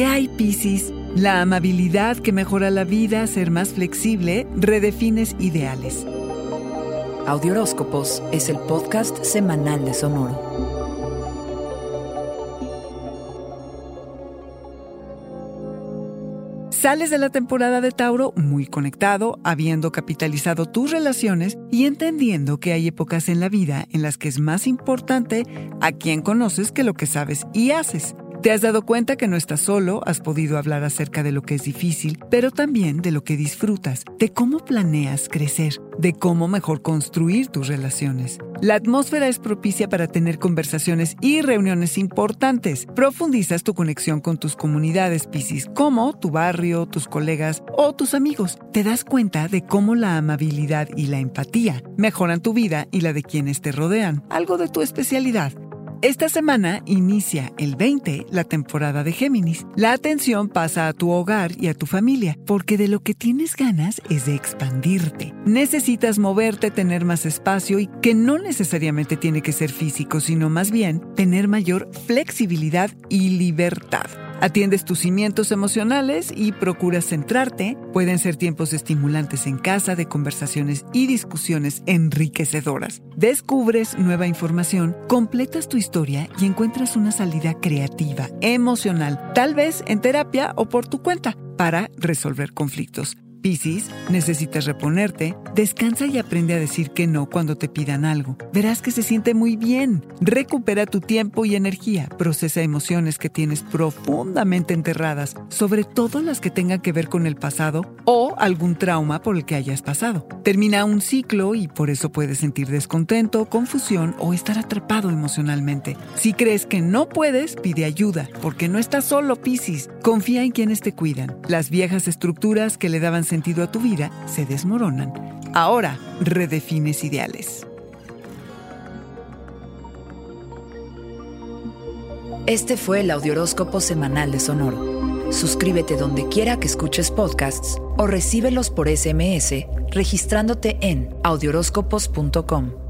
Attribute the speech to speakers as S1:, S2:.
S1: ¿Qué hay, Piscis? La amabilidad que mejora la vida, ser más flexible, redefines ideales.
S2: Audioróscopos es el podcast semanal de Sonoro.
S1: Sales de la temporada de Tauro muy conectado, habiendo capitalizado tus relaciones y entendiendo que hay épocas en la vida en las que es más importante a quién conoces que lo que sabes y haces. Te has dado cuenta que no estás solo, has podido hablar acerca de lo que es difícil, pero también de lo que disfrutas, de cómo planeas crecer, de cómo mejor construir tus relaciones. La atmósfera es propicia para tener conversaciones y reuniones importantes. Profundizas tu conexión con tus comunidades Piscis, como tu barrio, tus colegas o tus amigos. Te das cuenta de cómo la amabilidad y la empatía mejoran tu vida y la de quienes te rodean, algo de tu especialidad. Esta semana inicia el 20 la temporada de Géminis. La atención pasa a tu hogar y a tu familia, porque de lo que tienes ganas es de expandirte. Necesitas moverte, tener más espacio y que no necesariamente tiene que ser físico, sino más bien tener mayor flexibilidad y libertad. Atiendes tus cimientos emocionales y procuras centrarte. Pueden ser tiempos estimulantes en casa, de conversaciones y discusiones enriquecedoras. Descubres nueva información, completas tu historia y encuentras una salida creativa, emocional, tal vez en terapia o por tu cuenta, para resolver conflictos. Piscis, necesitas reponerte, descansa y aprende a decir que no cuando te pidan algo. Verás que se siente muy bien. Recupera tu tiempo y energía, procesa emociones que tienes profundamente enterradas, sobre todo las que tengan que ver con el pasado o algún trauma por el que hayas pasado. Termina un ciclo y por eso puedes sentir descontento, confusión o estar atrapado emocionalmente. Si crees que no puedes, pide ayuda, porque no estás solo, Piscis. Confía en quienes te cuidan. Las viejas estructuras que le daban sentido a tu vida se desmoronan. Ahora redefines ideales.
S2: Este fue el Audioróscopo Semanal de Sonoro. Suscríbete donde quiera que escuches podcasts o recíbelos por SMS registrándote en audioróscopos.com.